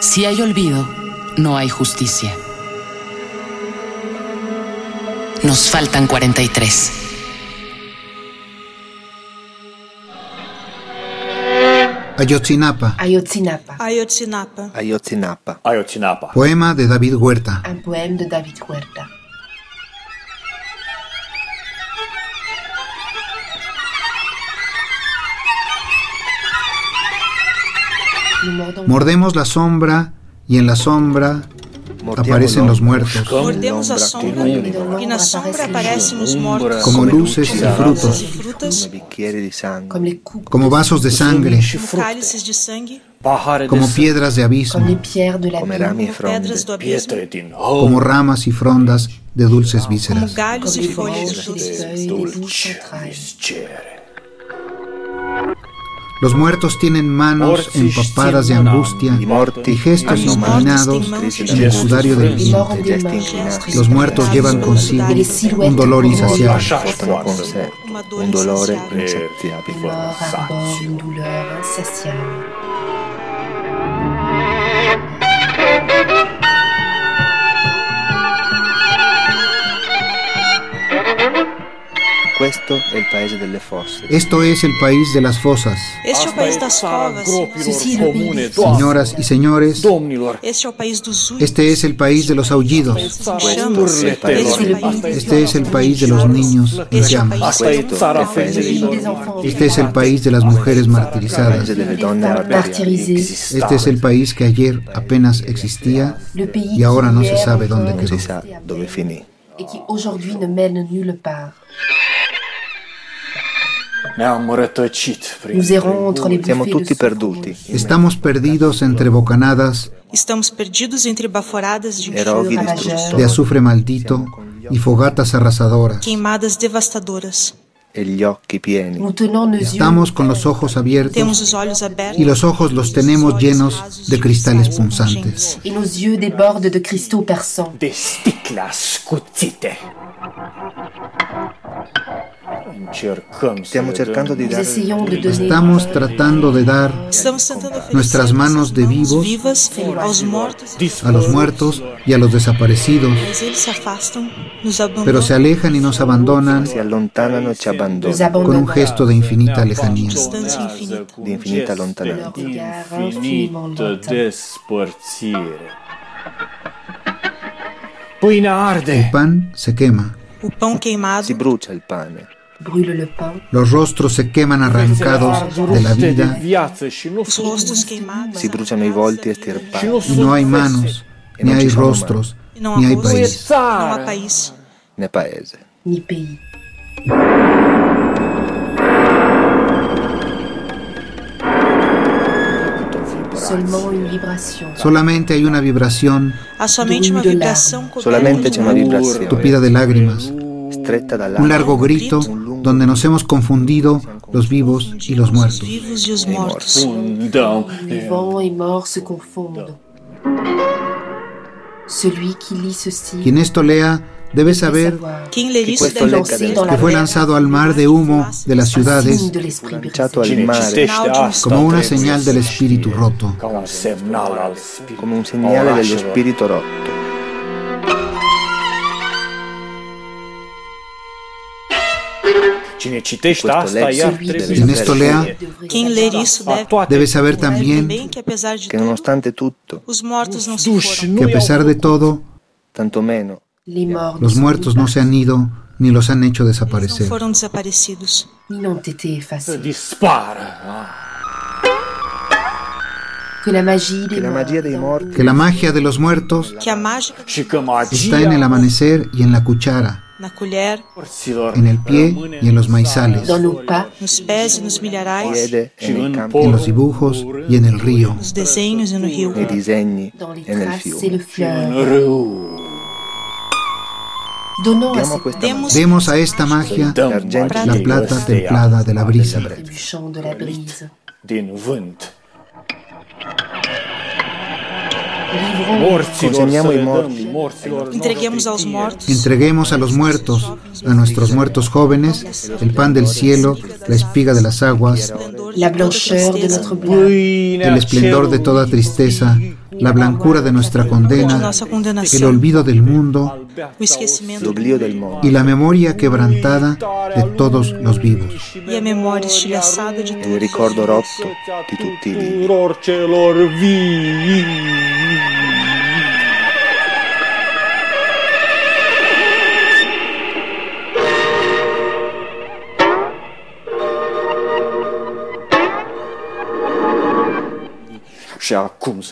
Si hay olvido, no hay justicia. Nos faltan 43. Ayotzinapa, Ayotzinapa, Ayotzinapa. Ayotzinapa. Ayotzinapa. poema de David Huerta. un poème de David Huerta. Mordemos la sombra y en la sombra aparecen los muertos, Mordemos a sombra e na sombra aparecem os mortos. como luces y frutos, como vasos de sangre, como piedras de abismo, la como ramas y frondas. de dulces vísceras. Los muertos tienen manos empapadas de angustia y gestos inclinados en el sudario del viento. Los muertos llevan consigo un dolor insaciable. Un dolore insaciabile. Questo è il paese delle fosse. Esto es el país de las fosas. Este é o país comune, pays. Doamne, Señoras y señores, este este es el país de los aullidos. chamas, urletelor, Este es el país de los niños en este llamas. Este es el país de las mujeres martirizadas. Este es el país que ayer apenas existía y ahora no se sabe dónde quedó. Et qui aujourd'hui ne mène nulle part. Ne-am rătăcit prin Nous errons entre les Siamo tutti perduti. Estamos perdidos entre bocanadas Estamos perdidos entre baforadas de distrutti. de azufre maldito y fogatas arrasadoras. queimadas devastadoras. E Estamos con los ojos Temos abiertos os olhos abertos y los ojos los tenemos llenos de cristales punzantes. de perçants. de Estamos tratando de dar Nuestras manos de vivos a los muertos y a los desaparecidos, pero se alejan y nos abandonan con un gesto de infinita lejanía. distância infinita. Lontananza. El pan se quema, Si brucia il pane. Brûle le pain, los rostros se queman arrancados de la vida. y no hay manos, ni hay rostros, ni hay país. país. ni vibration. Solamente hay una vibración. Solamente c'è una vibrazione. tupida de lágrimas, un largo grito donde nos hemos confundido los vivos y los os muertos. Quien esto lea debe saber del- que fue lanzado al mar de humo de las ciudades. asta como una señal del espíritu roto. Ca un semnal al spiritului. come Cine citește asta, trebuie esto lea Quem ler isso a deve toate debe saber también também que apesar de Che tudo, nonostante tutto, os mortos não se duși foram. que a nu pesar de todo, tanto meno, los muertos no se han ido ni los han hecho Eles não desaparecer. desaparecidos. Que la magia de los muertos está en el magia amanecer y en la cuchara, en el pie y en los maizales, en los dibujos y en el río. e e Diamo cette questa Demos a esta magia. La plata templada de la brisa, Entreguemos aos ție. mortos Entreguemos a los muertos, a nuestros muertos jóvenes, el pan del cielo, la espiga de las aguas, la blancheur de blanc, Pâinea el esplendor de toda tristeza, la blancura de nuestra de condena, el olvido del mundo y la memoria quebrantada de todos los vivos. e a memória estilhaçada de e todos. ricordo rotto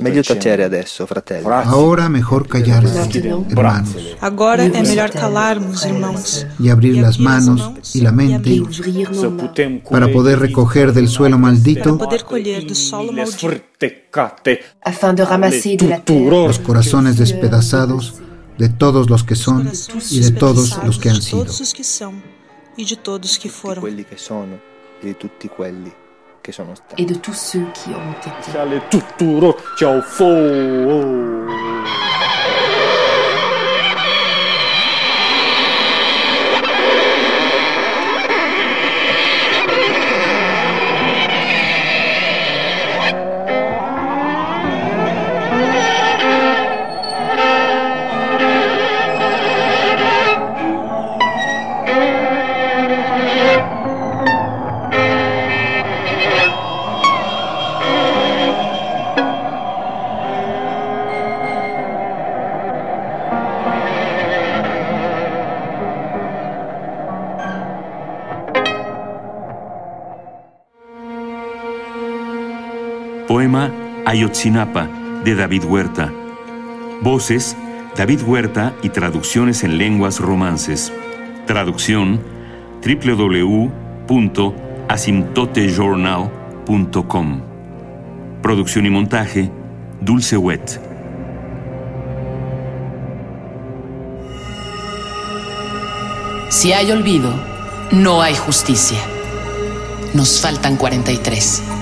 Meglio tacere adesso, fratelli. Ahora mejor callarse, hermanos, Agora é melhor calarmos, irmãos, y abrir las manos y la et mente para poder recoger del suelo para maldito los corazones despedazados de todos los que son y de todos los que han de sido. todos os que são e de todos que quelli Et de tous ceux qui ont été. Ayotzinapa de David Huerta. Voces David Huerta y traducciones en lenguas romances. Traducción www.asimtotejournal.com. Producción y montaje Dulce Wet. Si hay olvido, no hay justicia. Nos faltan 43.